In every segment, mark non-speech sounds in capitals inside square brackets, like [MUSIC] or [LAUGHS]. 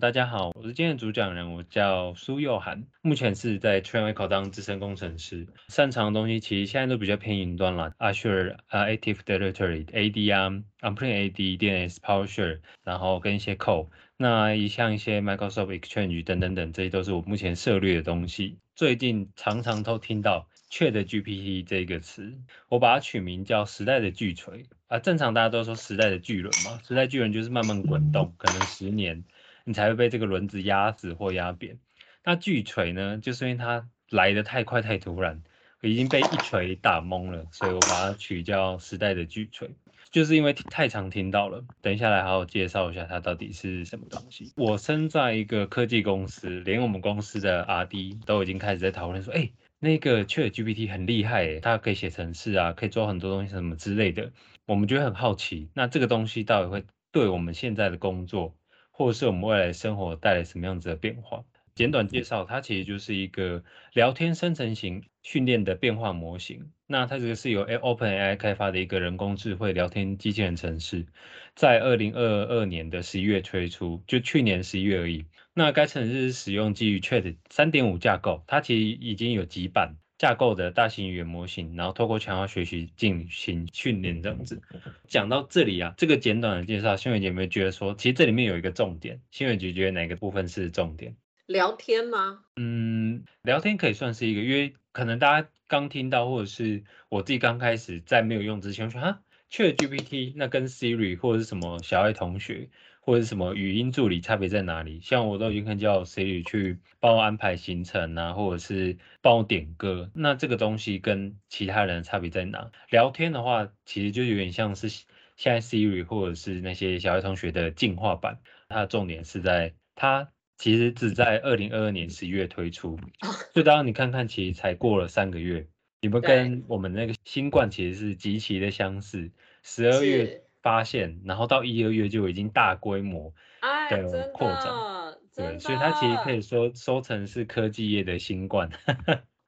大家好，我是今天的主讲人，我叫苏佑涵，目前是在 Trainway 考当资深工程师，擅长的东西其实现在都比较偏云端了，Azure 啊 Active Directory AD 啊 o n p r e m AD DNS PowerShell，然后跟一些 Code，那一像一些 Microsoft Exchange 等等等，这些都是我目前涉猎的东西。最近常常都听到 ChatGPT 这个词，我把它取名叫时代的巨锤啊。正常大家都说时代的巨轮嘛，时代巨轮就是慢慢滚动，可能十年。你才会被这个轮子压死或压扁。那巨锤呢？就是因为它来的太快太突然，已经被一锤打懵了，所以我把它取叫时代的巨锤。就是因为太常听到了。等一下来好好介绍一下它到底是什么东西。我身在一个科技公司，连我们公司的 R&D 都已经开始在讨论说，哎，那个 ChatGPT 很厉害，它可以写程式啊，可以做很多东西什么之类的。我们觉得很好奇，那这个东西到底会对我们现在的工作？或者是我们未来生活带来什么样子的变化？简短介绍，它其实就是一个聊天生成型训练的变化模型。那它这个是由 OpenAI 开发的一个人工智慧聊天机器人程式，在二零二二年的十一月推出，就去年十一月而已。那该程式使用基于 Chat 三点五架构，它其实已经有几版。架构的大型语言模型，然后透过强化学习进行训练，这样子。讲到这里啊，这个简短的介绍，新伟姐有没有觉得说，其实这里面有一个重点？新伟姐觉得哪个部分是重点？聊天吗？嗯，聊天可以算是一个，因为可能大家刚听到，或者是我自己刚开始在没有用之前说，哈，ChatGPT 那跟 Siri 或者是什么小爱同学。或者是什么语音助理差别在哪里？像我都已经可以叫 Siri 去帮我安排行程啊，或者是帮我点歌。那这个东西跟其他人差别在哪？聊天的话，其实就有点像是现在 Siri 或者是那些小爱同学的进化版。它的重点是在它其实只在二零二二年十一月推出，就当你看看，其实才过了三个月，你们跟我们那个新冠其实是极其的相似。十二月。发现，然后到一、二月就已经大规模的扩展，对，所以它其实可以说收成是科技业的新冠。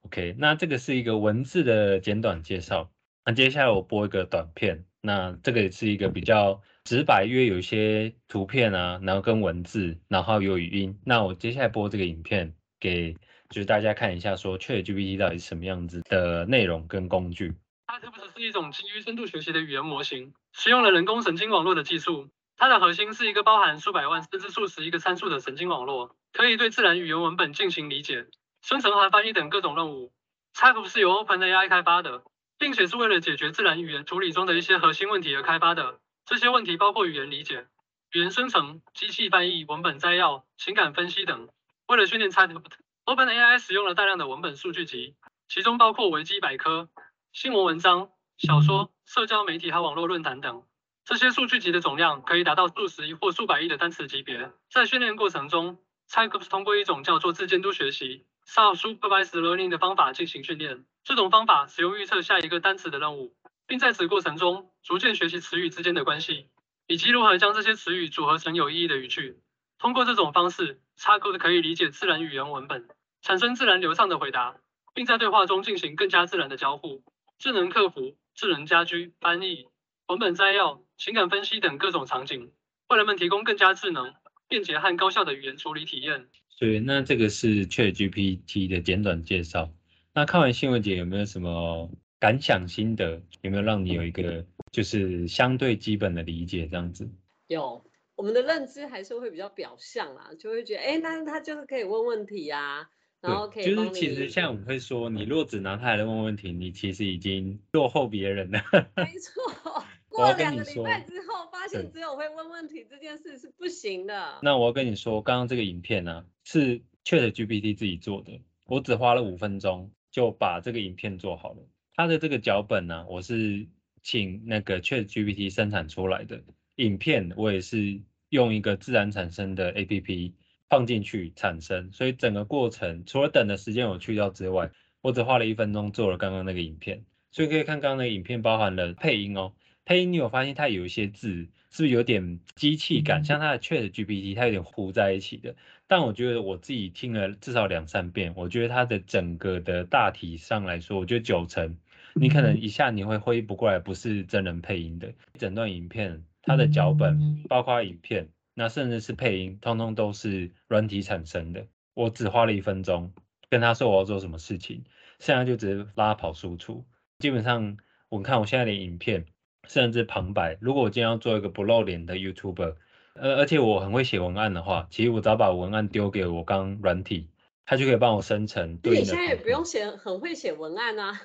OK，那这个是一个文字的简短介绍。那接下来我播一个短片，那这个也是一个比较直白，因为有一些图片啊，然后跟文字，然后有语音。那我接下来播这个影片给就是大家看一下，说 ChatGPT 到底是什么样子的内容跟工具。它是不是是一种基于深度学习的语言模型？使用了人工神经网络的技术。它的核心是一个包含数百万甚至数十亿个参数的神经网络，可以对自然语言文本进行理解、生成和翻译等各种任务。Type 是由 OpenAI 开发的，并且是为了解决自然语言处理中的一些核心问题而开发的。这些问题包括语言理解、语言生成、机器翻译、文本摘要、情感分析等。为了训练 Type，OpenAI 使用了大量的文本数据集，其中包括维基百科。新闻文章、小说、社交媒体和网络论坛等，这些数据集的总量可以达到数十亿或数百亿的单词级别。在训练过程中 c h a t g p t 通过一种叫做自监督学习 （Self-Supervised Learning） 的方法进行训练。这种方法使用预测下一个单词的任务，并在此过程中逐渐学习词语之间的关系，以及如何将这些词语组合成有意义的语句。通过这种方式 g p t 可以理解自然语言文本，产生自然流畅的回答，并在对话中进行更加自然的交互。智能客服、智能家居、翻译、文本摘要、情感分析等各种场景，为人们提供更加智能、便捷和高效的语言处理体验。所以，那这个是 ChatGPT 的简短介绍。那看完新闻节有没有什么感想心得？有没有让你有一个就是相对基本的理解？这样子有，我们的认知还是会比较表象啦，就会觉得，哎，那他就是可以问问题呀。对，就是其实像我们会说，你若只拿他来问问题，你其实已经落后别人了。没 [LAUGHS] 错，过两个礼拜之后，发现只有会问问题这件事是不行的。那我要跟你说，刚刚这个影片呢是 Chat GPT 自己做的，我只花了五分钟就把这个影片做好了。它的这个脚本呢，我是请那个 Chat GPT 生产出来的，影片我也是用一个自然产生的 APP。放进去产生，所以整个过程除了等的时间有去掉之外，我只花了一分钟做了刚刚那个影片。所以可以看刚刚那个影片包含了配音哦，配音你有发现它有一些字是不是有点机器感，像它的 Chat GPT 它有点糊在一起的。但我觉得我自己听了至少两三遍，我觉得它的整个的大体上来说，我觉得九成你可能一下你会挥不过来，不是真人配音的。整段影片它的脚本包括影片。那甚至是配音，通通都是软体产生的。我只花了一分钟跟他说我要做什么事情，现在就直接拉跑输出。基本上，我看我现在连影片，甚至旁白，如果我今天要做一个不露脸的 YouTuber，呃，而且我很会写文案的话，其实我只要把文案丢给我刚软体，它就可以帮我生成。你现在也不用写，很会写文案啊。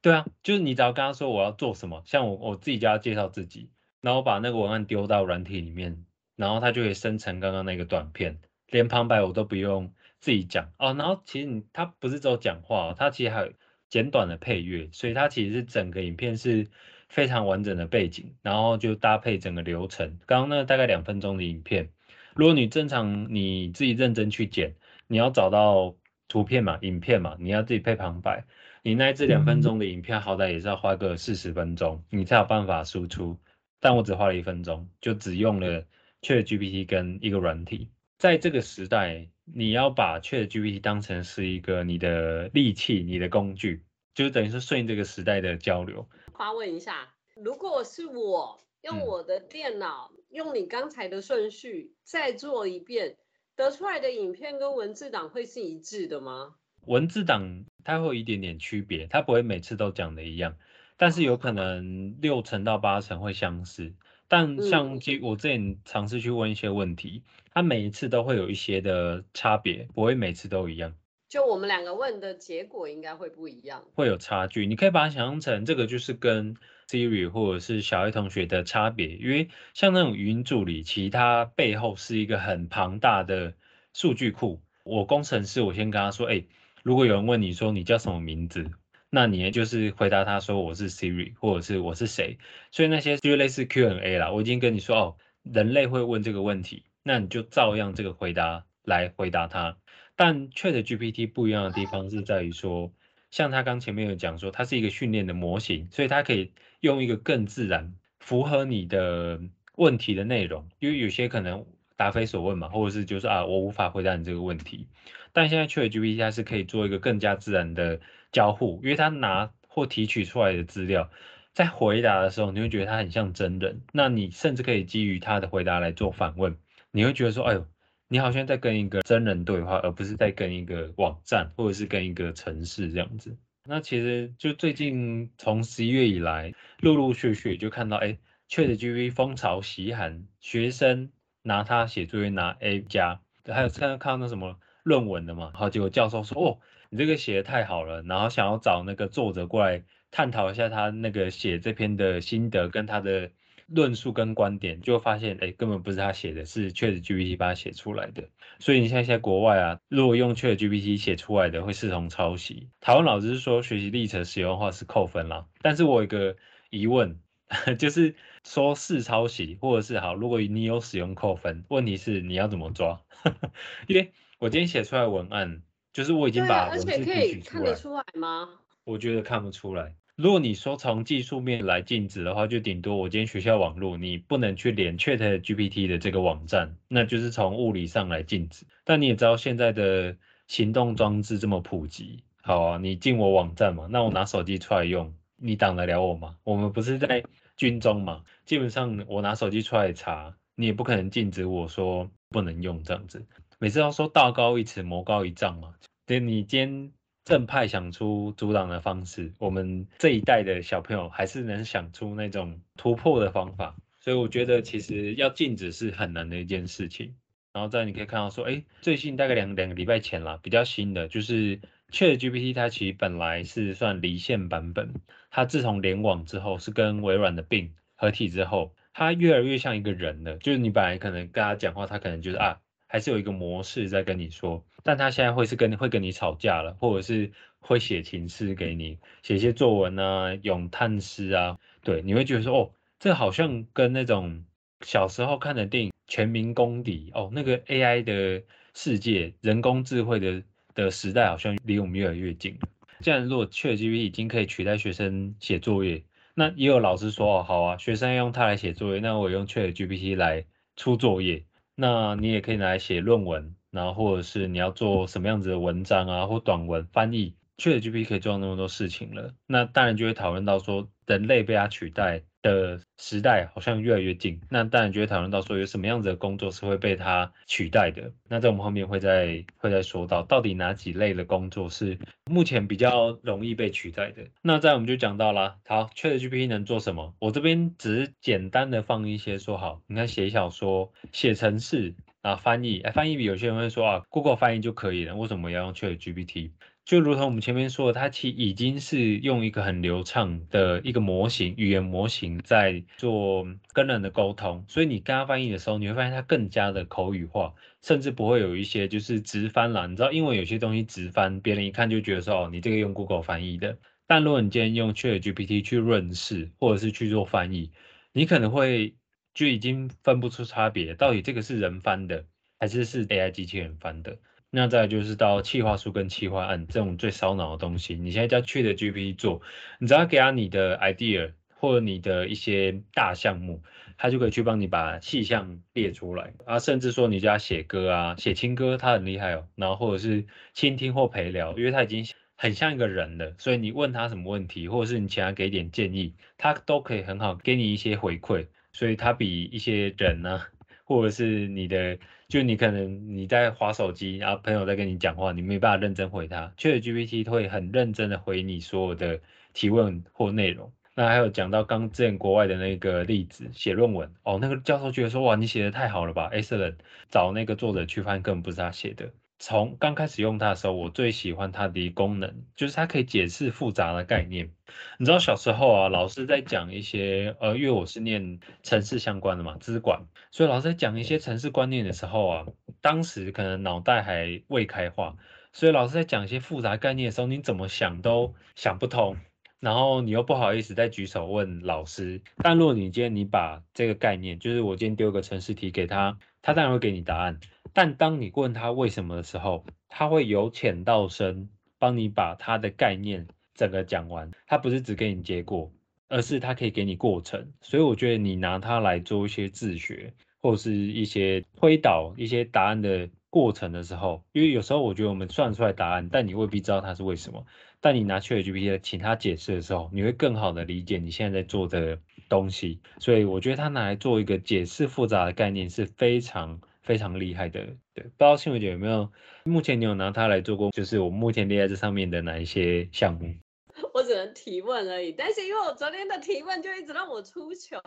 对啊，就是你只要跟他说我要做什么，像我我自己就要介绍自己，然后把那个文案丢到软体里面，然后它就会生成刚刚那个短片，连旁白我都不用自己讲哦。然后其实你它不是只有讲话，它其实还有简短的配乐，所以它其实是整个影片是非常完整的背景，然后就搭配整个流程。刚刚那大概两分钟的影片，如果你正常你自己认真去剪，你要找到图片嘛、影片嘛，你要自己配旁白。你那这两分钟的影片，好歹也是要花个四十分钟，你才有办法输出。但我只花了一分钟，就只用了 Chat GPT 跟一个软体。在这个时代，你要把 Chat GPT 当成是一个你的利器、你的工具，就等于是顺应这个时代的交流。发问一下，如果是我用我的电脑，用你刚才的顺序再做一遍，得出来的影片跟文字档会是一致的吗？文字档它会有一点点区别，它不会每次都讲的一样，但是有可能六成到八成会相似。但像我之前尝试去问一些问题，它每一次都会有一些的差别，不会每次都一样。就我们两个问的结果应该会不一样，会有差距。你可以把它想象成这个就是跟 Siri 或者是小爱同学的差别，因为像那种语音助理，其他背后是一个很庞大的数据库。我工程师，我先跟他说，哎。如果有人问你说你叫什么名字，那你就是回答他说我是 Siri，或者是我是谁。所以那些就类似 Q&A 啦。我已经跟你说哦，人类会问这个问题，那你就照样这个回答来回答他。但 Chat GPT 不一样的地方是在于说，像他刚前面有讲说，它是一个训练的模型，所以它可以用一个更自然、符合你的问题的内容。因为有些可能答非所问嘛，或者是就是啊，我无法回答你这个问题。但现在 ChatGPT 它是可以做一个更加自然的交互，因为他拿或提取出来的资料，在回答的时候，你会觉得他很像真人。那你甚至可以基于他的回答来做反问，你会觉得说，哎呦，你好像在跟一个真人对话，而不是在跟一个网站或者是跟一个城市这样子。那其实就最近从十一月以来，陆陆续续就看到，哎，ChatGPT 风潮袭韩，学生拿它写作业拿 A 加，还有看到看到那什么。论文的嘛，然后结果教授说，哦，你这个写的太好了，然后想要找那个作者过来探讨一下他那个写这篇的心得跟他的论述跟观点，就发现，哎，根本不是他写的，是 ChatGPT 把他写出来的。所以你现在国外啊，如果用 ChatGPT 写出来的，会视同抄袭。台湾老师说学习历程使用的话是扣分啦，但是我有个疑问，[LAUGHS] 就是说是抄袭，或者是好，如果你有使用扣分，问题是你要怎么抓？[LAUGHS] 因为我今天写出来文案，就是我已经把文字提取出来。看得出来吗？我觉得看不出来。如果你说从技术面来禁止的话，就顶多我今天学校网络你不能去连 Chat GPT 的这个网站，那就是从物理上来禁止。但你也知道现在的行动装置这么普及，好啊，你进我网站嘛，那我拿手机出来用，你挡得了我吗？我们不是在军中嘛，基本上我拿手机出来查，你也不可能禁止我说不能用这样子。每次要说道高一尺，魔高一丈嘛。对你今天正派想出阻挡的方式，我们这一代的小朋友还是能想出那种突破的方法。所以我觉得其实要禁止是很难的一件事情。然后再你可以看到说，哎，最近大概两两个礼拜前啦，比较新的就是 Chat GPT，它其实本来是算离线版本，它自从联网之后，是跟微软的病合体之后，它越来越像一个人了。就是你本来可能跟他讲话，他可能就是啊。还是有一个模式在跟你说，但他现在会是跟会跟你吵架了，或者是会写情诗给你，写一些作文啊、咏叹诗啊，对，你会觉得说，哦，这好像跟那种小时候看的电影《全民公敌》哦，那个 AI 的世界、人工智慧的的时代，好像离我们越来越近。既然如果 ChatGPT 已经可以取代学生写作业，那也有老师说，哦，好啊，学生用它来写作业，那我用 ChatGPT 来出作业。那你也可以拿来写论文，然后或者是你要做什么样子的文章啊，或短文翻译，确实 GPT 可以做那么多事情了。那当然就会讨论到说，人类被它取代的时代好像越来越近，那当然就会讨论到说有什么样子的工作是会被它取代的。那在我们后面会再会再说到，到底哪几类的工作是目前比较容易被取代的。那在我们就讲到了，好，ChatGPT 能做什么？我这边只是简单的放一些说好，你看写小说、写程式啊、翻译，哎，翻译比有些人会说啊，Google 翻译就可以了，为什么要用 ChatGPT？就如同我们前面说的，它其已经是用一个很流畅的一个模型，语言模型在做跟人的沟通，所以你跟他翻译的时候，你会发现它更加的口语化，甚至不会有一些就是直翻啦。你知道英文有些东西直翻，别人一看就觉得说哦，你这个用 Google 翻译的。但如果你今天用 ChatGPT 去润饰，或者是去做翻译，你可能会就已经分不出差别，到底这个是人翻的，还是是 AI 机器人翻的。那再就是到企划书跟企划案这种最烧脑的东西，你现在叫去的 G P 做，你只要给他你的 idea 或者你的一些大项目，他就可以去帮你把细项列出来啊，甚至说你叫他写歌啊，写情歌，他很厉害哦。然后或者是倾听或陪聊，因为他已经很像一个人了，所以你问他什么问题，或者是你请他给点建议，他都可以很好给你一些回馈，所以他比一些人呢。或者是你的，就你可能你在划手机，然后朋友在跟你讲话，你没办法认真回他，ChatGPT 会很认真的回你所有的提问或内容。那还有讲到刚之前国外的那个例子，写论文哦，那个教授觉得说哇，你写的太好了吧，excellent，找那个作者去翻根本不是他写的。从刚开始用它的时候，我最喜欢它的功能，就是它可以解释复杂的概念。你知道小时候啊，老师在讲一些，呃，因为我是念城市相关的嘛，资管，所以老师在讲一些城市观念的时候啊，当时可能脑袋还未开化，所以老师在讲一些复杂概念的时候，你怎么想都想不通，然后你又不好意思再举手问老师。但如果你今天你把这个概念，就是我今天丢个城市题给他，他当然会给你答案。但当你问他为什么的时候，他会由浅到深帮你把他的概念整个讲完。他不是只给你结果，而是他可以给你过程。所以我觉得你拿它来做一些自学，或是一些推导一些答案的过程的时候，因为有时候我觉得我们算出来答案，但你未必知道它是为什么。但你拿 ChatGPT 请他解释的时候，你会更好的理解你现在在做的东西。所以我觉得他拿来做一个解释复杂的概念是非常。非常厉害的，对，不知道信伟姐有没有？目前你有拿它来做过，就是我目前列在这上面的哪一些项目？[LAUGHS] 我只能提问而已，但是因为我昨天的提问就一直让我出糗。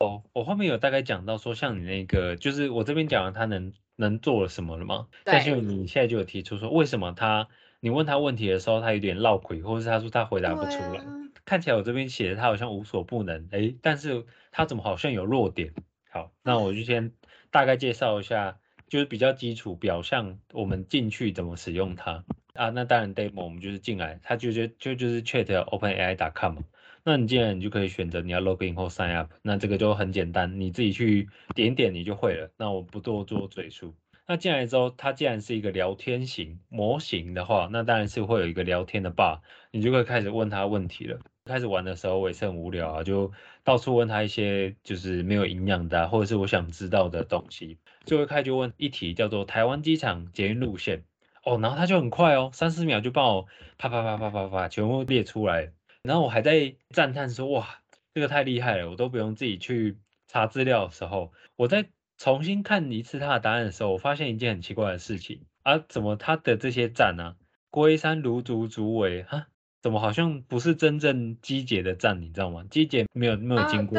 哦，我后面有大概讲到说，像你那个，就是我这边讲了他能能做了什么了吗？但是你现在就有提出说，为什么他你问他问题的时候，他有点绕轨，或者是他说他回答不出来，看起来我这边写的他好像无所不能，哎，但是他怎么好像有弱点？好，那我就先。大概介绍一下，就是比较基础表象，我们进去怎么使用它啊？那当然 demo 我们就是进来，它就就就就是 chat openai.com 嘛。那你进来，你就可以选择你要 login 或 sign up。那这个就很简单，你自己去点点你就会了。那我不多做赘述。那进来之后，它既然是一个聊天型模型的话，那当然是会有一个聊天的 bar，你就会开始问他问题了。开始玩的时候我也是很无聊啊，就到处问他一些就是没有营养的或者是我想知道的东西。最后开就问一题叫做台湾机场捷运路线哦，然后他就很快哦，三四秒就帮我啪啪啪啪啪啪全部列出来。然后我还在赞叹说哇，这个太厉害了，我都不用自己去查资料的时候，我在重新看一次他的答案的时候，我发现一件很奇怪的事情啊，怎么他的这些站呢？龟山芦竹竹尾啊？怎么好像不是真正机姐的站，你知道吗？机姐没有没有经过，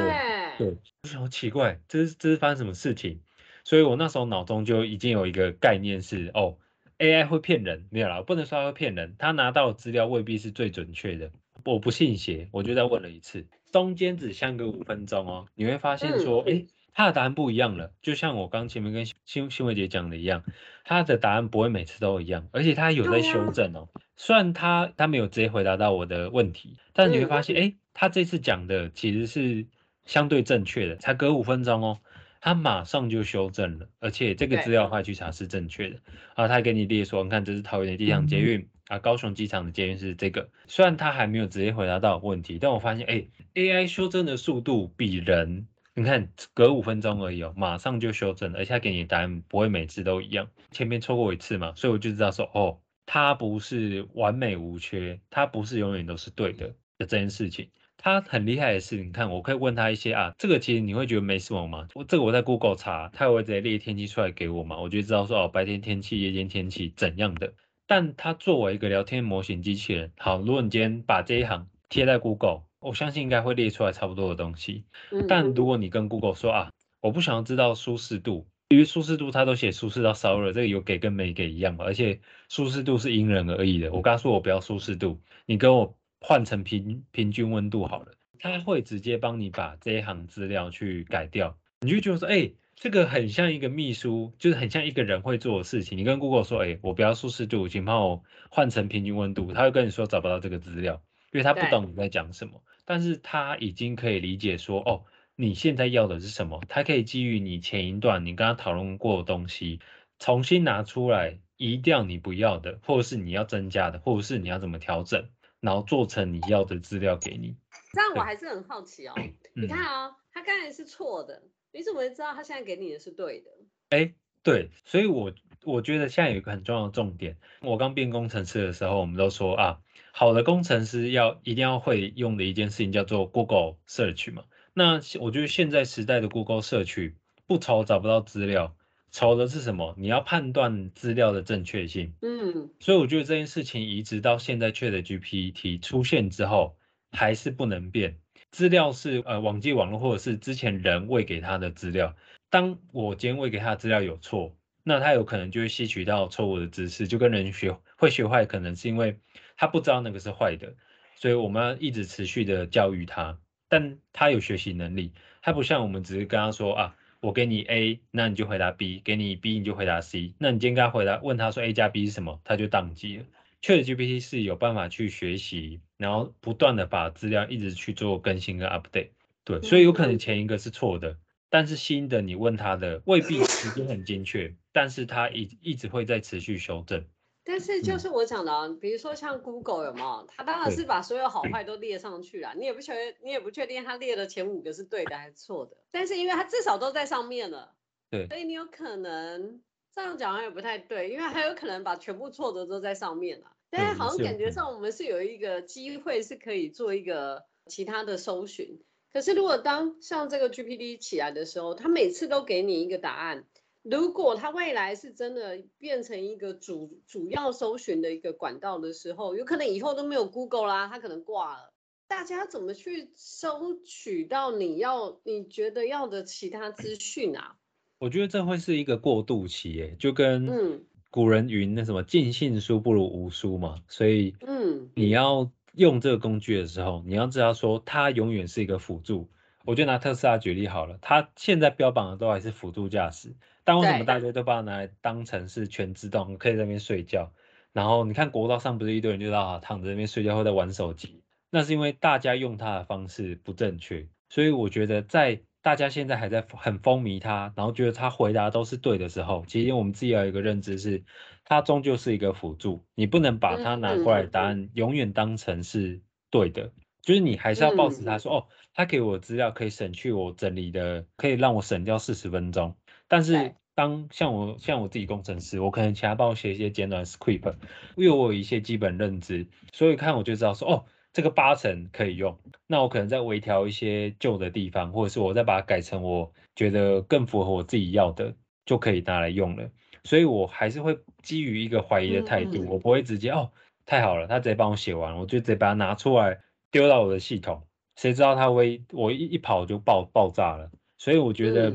对，好奇怪，这是这是发生什么事情？所以我那时候脑中就已经有一个概念是，哦，AI 会骗人，没有啦，不能说会骗人，他拿到的资料未必是最准确的。我不信邪，我就再问了一次，中间只相隔五分钟哦，你会发现说，哎，他的答案不一样了，就像我刚前面跟新新伟姐讲的一样，他的答案不会每次都一样，而且他有在修正哦。虽然他他没有直接回答到我的问题，但是你会发现，哎，他这次讲的其实是相对正确的，才隔五分钟哦，他马上就修正了，而且这个资料话去查是正确的。啊，他给你列说，你看这是桃园的地上捷运啊，高雄机场的捷运是这个，虽然他还没有直接回答到问题，但我发现，哎，AI 修正的速度比人，你看隔五分钟而已哦，马上就修正了，而且他给你的答案不会每次都一样，前面错过一次嘛，所以我就知道说，哦。它不是完美无缺，它不是永远都是对的的这件事情。他很厉害的是，你看，我可以问他一些啊，这个其实你会觉得没什么吗？我这个我在 Google 查，他会直接列天气出来给我嘛，我就知道说哦，白天天气、夜间天气怎样的。但他作为一个聊天模型机器人，好，如果你今天把这一行贴在 Google，我相信应该会列出来差不多的东西。但如果你跟 Google 说啊，我不想要知道舒适度，因为舒适度它都写舒适到烧热，这个有给跟没给一样嘛，而且舒适度是因人而异的。我刚说我不要舒适度，你跟我。换成平平均温度好了，它会直接帮你把这一行资料去改掉，你就觉得说，哎，这个很像一个秘书，就是很像一个人会做的事情。你跟 Google 说，哎，我不要舒适度，请帮我换成平均温度，他会跟你说找不到这个资料，因为他不懂你在讲什么。但是他已经可以理解说，哦，你现在要的是什么？他可以基于你前一段你跟他讨论过的东西，重新拿出来移掉你不要的，或者是你要增加的，或者是你要怎么调整。然后做成你要的资料给你，这样我还是很好奇哦。[CLEARS THROAT] 你看啊，他刚才是错的，你怎么会知道他现在给你的是对的？哎，对，所以我我觉得现在有一个很重要的重点。我刚变工程师的时候，我们都说啊，好的工程师要一定要会用的一件事情叫做 Google Search 嘛。那我觉得现在时代的 Google Search 不愁找不到资料。愁的是什么？你要判断资料的正确性。嗯，所以我觉得这件事情移植到现在 Chat GPT 出现之后，还是不能变。资料是呃网际网络或者是之前人喂给他的资料。当我今天喂给他的资料有错，那他有可能就会吸取到错误的知识，就跟人学会学坏，可能是因为他不知道那个是坏的。所以我们要一直持续的教育他，但他有学习能力，他不像我们只是跟他说啊。我给你 A，那你就回答 B；给你 B，你就回答 C。那你今天跟他回答，问他说 A 加 B 是什么，他就宕机了。ChatGPT 是有办法去学习，然后不断的把资料一直去做更新跟 update。对，所以有可能前一个是错的，但是新的你问他的未必时间很精确，但是他一一直会在持续修正。但是就是我讲的啊，比如说像 Google 有没有？他当然是把所有好坏都列上去了，你也不确，你也不确定他列的前五个是对的还是错的。但是因为他至少都在上面了，对，所以你有可能这样讲也不太对，因为还有可能把全部错的都在上面了。但是好像感觉上我们是有一个机会是可以做一个其他的搜寻。可是如果当像这个 GPT 起来的时候，它每次都给你一个答案。如果它未来是真的变成一个主主要搜寻的一个管道的时候，有可能以后都没有 Google 啦，它可能挂了。大家怎么去收取到你要你觉得要的其他资讯啊？我觉得这会是一个过渡期，耶，就跟古人云那什么尽信书不如无书嘛。所以，嗯，你要用这个工具的时候，你要知道说它永远是一个辅助。我就拿特斯拉举例好了，它现在标榜的都还是辅助驾驶。但为什么大家都把它拿来当成是全自动，可以在那边睡觉？然后你看国道上不是一堆人就在啊躺在那边睡觉或在玩手机？那是因为大家用它的方式不正确。所以我觉得在大家现在还在很风靡他，然后觉得他回答都是对的时候，其实我们自己要有一个认知是，他终究是一个辅助，你不能把他拿过来答案永远当成是对的，就是你还是要保持他说哦，他给我资料可以省去我整理的，可以让我省掉四十分钟。但是当像我像我自己工程师，我可能请他帮我写一些简短 script，因为我有一些基本认知，所以看我就知道说，哦，这个八成可以用，那我可能再微调一些旧的地方，或者是我再把它改成我觉得更符合我自己要的，就可以拿来用了。所以我还是会基于一个怀疑的态度，我不会直接哦，太好了，他直接帮我写完，我就直接把它拿出来丢到我的系统，谁知道他微我一一跑就爆爆炸了。所以我觉得。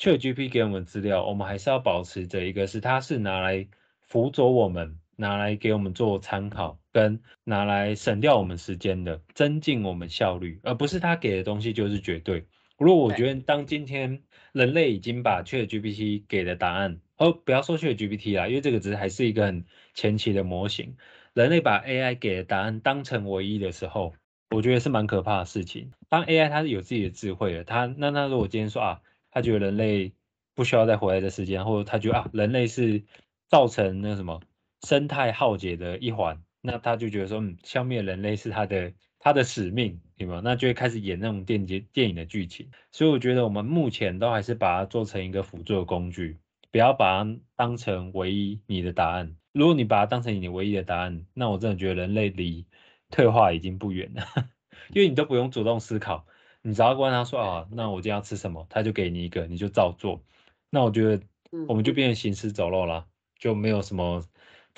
ChatGPT 给我们资料，我们还是要保持着一个是它是拿来辅佐我们，拿来给我们做参考，跟拿来省掉我们时间的，增进我们效率，而不是他给的东西就是绝对。如果我觉得当今天人类已经把 ChatGPT 给的答案，哦，不要说 ChatGPT 啦，因为这个只是还是一个很前期的模型，人类把 AI 给的答案当成唯一的时候，我觉得是蛮可怕的事情。当 AI 它是有自己的智慧的，它那那如果今天说啊。他觉得人类不需要再回来的时间，或者他觉得啊，人类是造成那什么生态浩劫的一环，那他就觉得说，嗯，消灭人类是他的他的使命，对吗？那就会开始演那种电节电影的剧情。所以我觉得我们目前都还是把它做成一个辅助的工具，不要把它当成唯一你的答案。如果你把它当成你唯一的答案，那我真的觉得人类离退化已经不远了。[LAUGHS] 因为你都不用主动思考，你只要问他说啊，那我今天要吃什么，他就给你一个，你就照做。那我觉得我们就变成行尸走肉了，就没有什么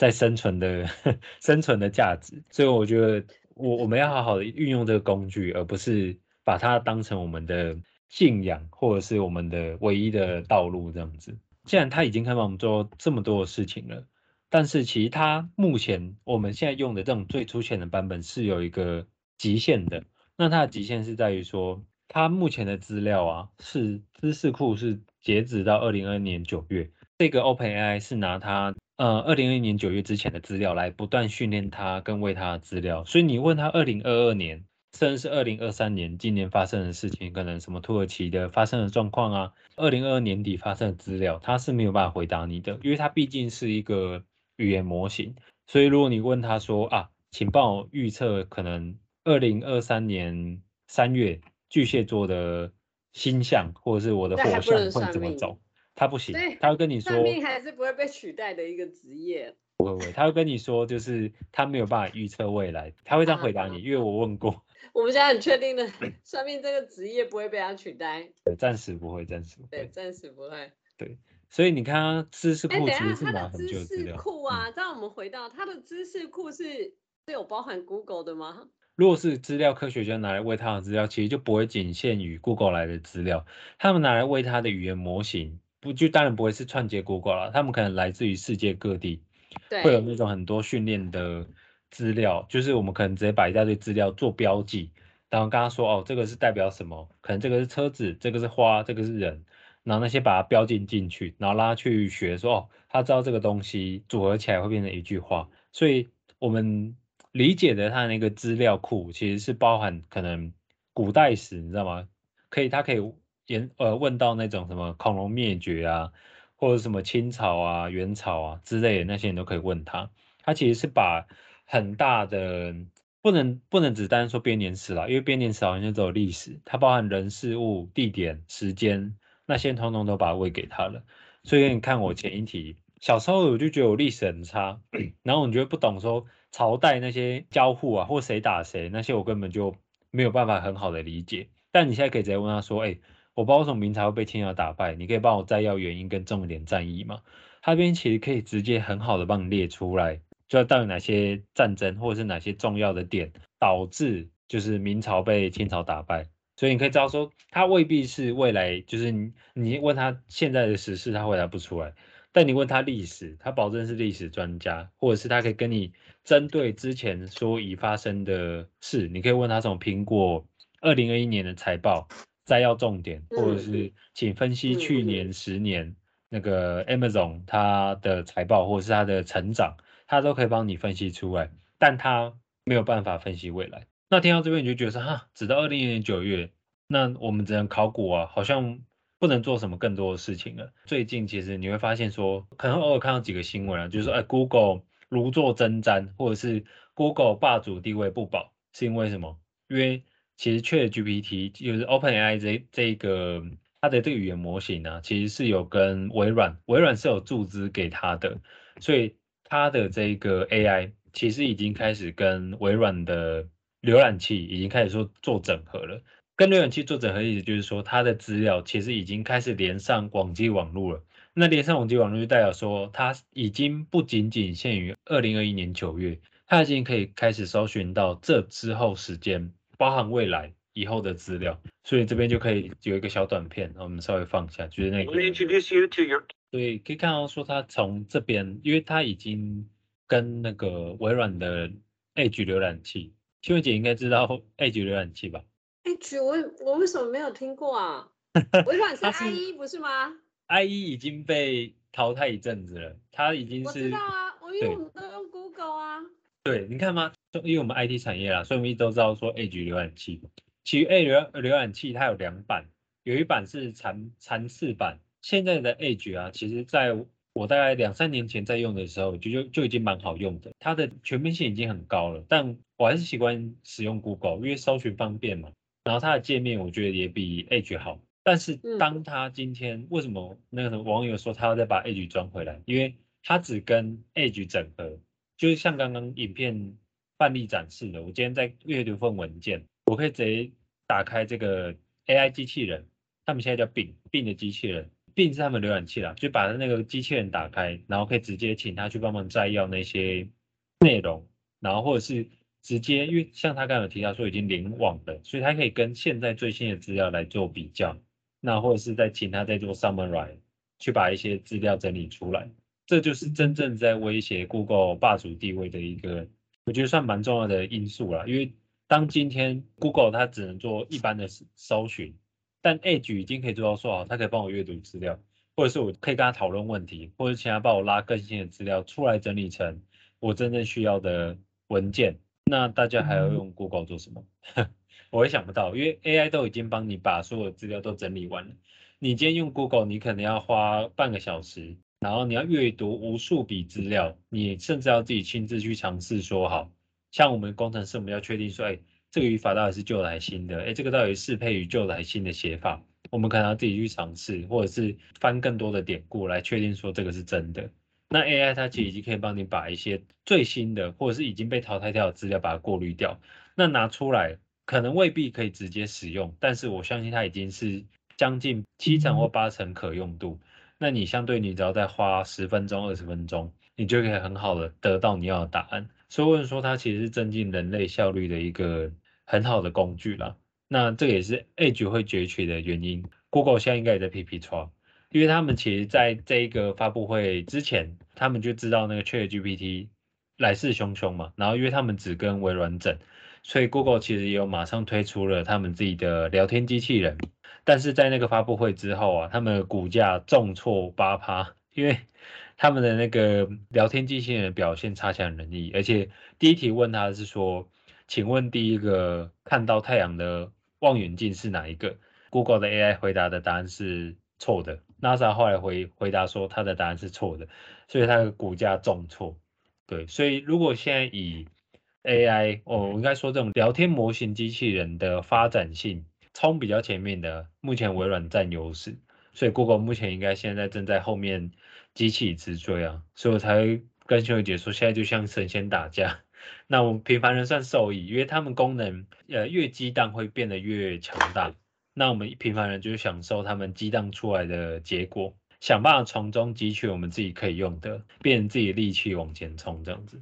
在生存的 [LAUGHS] 生存的价值。所以我觉得我我们要好好的运用这个工具，而不是把它当成我们的信仰或者是我们的唯一的道路这样子。既然他已经开放我们做这么多的事情了。但是其实它目前我们现在用的这种最粗浅的版本是有一个极限的。那它的极限是在于说，它目前的资料啊是知识库是截止到二零二二年九月，这个 OpenAI 是拿它呃二零二一年九月之前的资料来不断训练它跟喂它的资料。所以你问他二零二二年甚至是二零二三年今年发生的事情，可能什么土耳其的发生的状况啊，二零二二年底发生的资料，它是没有办法回答你的，因为它毕竟是一个。语言模型，所以如果你问他说啊，请帮我预测可能二零二三年三月巨蟹座的星象，或者是我的火象会怎么走，他不行，他会跟你说，算命还是不会被取代的一个职业。不会不会，他会跟你说，就是他没有办法预测未来，他会这样回答你，因为我问过。[LAUGHS] 我们现在很确定的，算命这个职业不会被他取代，暂时不会，暂时不会，对，暂时不会，对。所以你看他，知识库其实是拿很久资料。库啊，这样我们回到他的知识库是是有包含 Google 的吗？如果是资料科学家拿来喂他的资料，其实就不会仅限于 Google 来的资料。他们拿来喂他的语言模型，不就当然不会是串接 Google 了。他们可能来自于世界各地，会有那种很多训练的资料，就是我们可能直接把一大堆资料做标记，然后跟他说哦，这个是代表什么？可能这个是车子，这个是花，这个是人。然后那些把它标进进去，然后拉去学，说哦，他知道这个东西组合起来会变成一句话。所以我们理解的他那个资料库其实是包含可能古代史，你知道吗？可以，他可以研呃问到那种什么恐龙灭绝啊，或者什么清朝啊、元朝啊之类的那些，你都可以问他。他其实是把很大的不能不能只单说编年史啦，因为编年史好像只有历史，它包含人事物、地点、时间。那些通通都把它喂给他了，所以你看我前一题，小时候我就觉得我历史很差，然后我觉得不懂说朝代那些交互啊，或谁打谁那些，我根本就没有办法很好的理解。但你现在可以直接问他说，哎，我不知道为什么明朝会被清朝打败，你可以帮我摘要原因跟重点战役吗？他这边其实可以直接很好的帮你列出来，就到底哪些战争或者是哪些重要的点导致就是明朝被清朝打败。所以你可以知道说，他未必是未来，就是你你问他现在的时事，他回答不出来。但你问他历史，他保证是历史专家，或者是他可以跟你针对之前说已发生的事，你可以问他从苹果二零二一年的财报摘要重点，或者是请分析去年十年那个 Amazon 它的财报，或者是它的成长，它都可以帮你分析出来。但它没有办法分析未来。那听到这边你就觉得说哈，直到二零年九月，那我们只能考古啊，好像不能做什么更多的事情了。最近其实你会发现说，可能偶尔看到几个新闻啊，就是说哎，Google 如坐针毡，或者是 Google 霸主地位不保，是因为什么？因为其实 ChatGPT 就是 OpenAI 这这个它的这个语言模型呢，其实是有跟微软，微软是有注资给它的，所以它的这个 AI 其实已经开始跟微软的。浏览器已经开始说做整合了，跟浏览器做整合意思就是说，它的资料其实已经开始连上广际网络了。那连上广际网络就代表说，它已经不仅仅限于二零二一年九月，它已经可以开始搜寻到这之后时间，包含未来以后的资料。所以这边就可以有一个小短片，我们稍微放下，就是那个。对，可以看到说他从这边，因为他已经跟那个微软的 Edge 浏览器。青文姐应该知道 Edge 浏览器吧？Edge 我我为什么没有听过啊？[LAUGHS] 微软是 IE 不是吗？IE 已经被淘汰一阵子了，它已经是。我知道啊，我因为我们都用 Google 啊。对，你看吗？因为我们 IT 产业啦，所以我们一直都知道说 Edge 浏览器。其实 Edge 浏览器它有两版，有一版是残残次版。现在的 Edge 啊，其实在我大概两三年前在用的时候，就就就已经蛮好用的，它的全面性已经很高了。但我还是习惯使用 Google，因为搜寻方便嘛。然后它的界面我觉得也比 Edge 好。但是当它今天为什么那个网友说他要再把 Edge 装回来？因为它只跟 Edge 整合，就是像刚刚影片范例展示的，我今天在阅读份文件，我可以直接打开这个 AI 机器人，他们现在叫 Bing，Bing 的机器人，Bing 是他们浏览器啦，就把那个机器人打开，然后可以直接请他去帮忙摘要那些内容，然后或者是直接，因为像他刚刚有提到说已经联网了，所以他可以跟现在最新的资料来做比较，那或者是在请他在做 summarize，去把一些资料整理出来，这就是真正在威胁 Google 霸主地位的一个，我觉得算蛮重要的因素啦，因为。当今天 Google 它只能做一般的搜寻，但 Edge 已经可以做到说好，它可以帮我阅读资料，或者是我可以跟他讨论问题，或者请他帮我拉更新的资料出来整理成我真正需要的文件。那大家还要用 Google 做什么？[LAUGHS] 我也想不到，因为 AI 都已经帮你把所有资料都整理完了。你今天用 Google，你可能要花半个小时，然后你要阅读无数笔资料，你甚至要自己亲自去尝试说好。像我们工程师，我们要确定说，哎，这个语法到底是旧的还新的？哎，这个到底适配于旧的还新的写法？我们可能要自己去尝试，或者是翻更多的典故来确定说这个是真的。那 AI 它其实已经可以帮你把一些最新的，或者是已经被淘汰掉的资料把它过滤掉，那拿出来可能未必可以直接使用，但是我相信它已经是将近七成或八成可用度。那你相对你只要再花十分钟、二十分钟，你就可以很好的得到你要的答案。所以问说，它其实是增进人类效率的一个很好的工具啦。那这也是 Edge 会崛起的原因。Google 现在应该也在 PP 窗，因为他们其实在这一个发布会之前，他们就知道那个 ChatGPT 来势汹汹嘛。然后因为他们只跟微软整，所以 Google 其实也有马上推出了他们自己的聊天机器人。但是在那个发布会之后啊，他们股价重挫八趴，因为。[LAUGHS] 他们的那个聊天机器人表现差强人意，而且第一题问他是说，请问第一个看到太阳的望远镜是哪一个？Google 的 AI 回答的答案是错的，NASA 后来回回答说他的答案是错的，所以它的股价重挫。对，所以如果现在以 AI，我应该说这种聊天模型机器人的发展性冲比较前面的，目前微软占优势，所以 Google 目前应该现在正在后面。机器直追啊，所以我才跟秀姐说，现在就像神仙打架，那我们平凡人算受益，因为他们功能呃越激荡会变得越强大，那我们平凡人就享受他们激荡出来的结果，想办法从中汲取我们自己可以用的，变成自己的利器往前冲这样子。